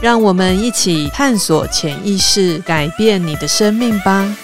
让我们一起探索潜意识，改变你的生命吧。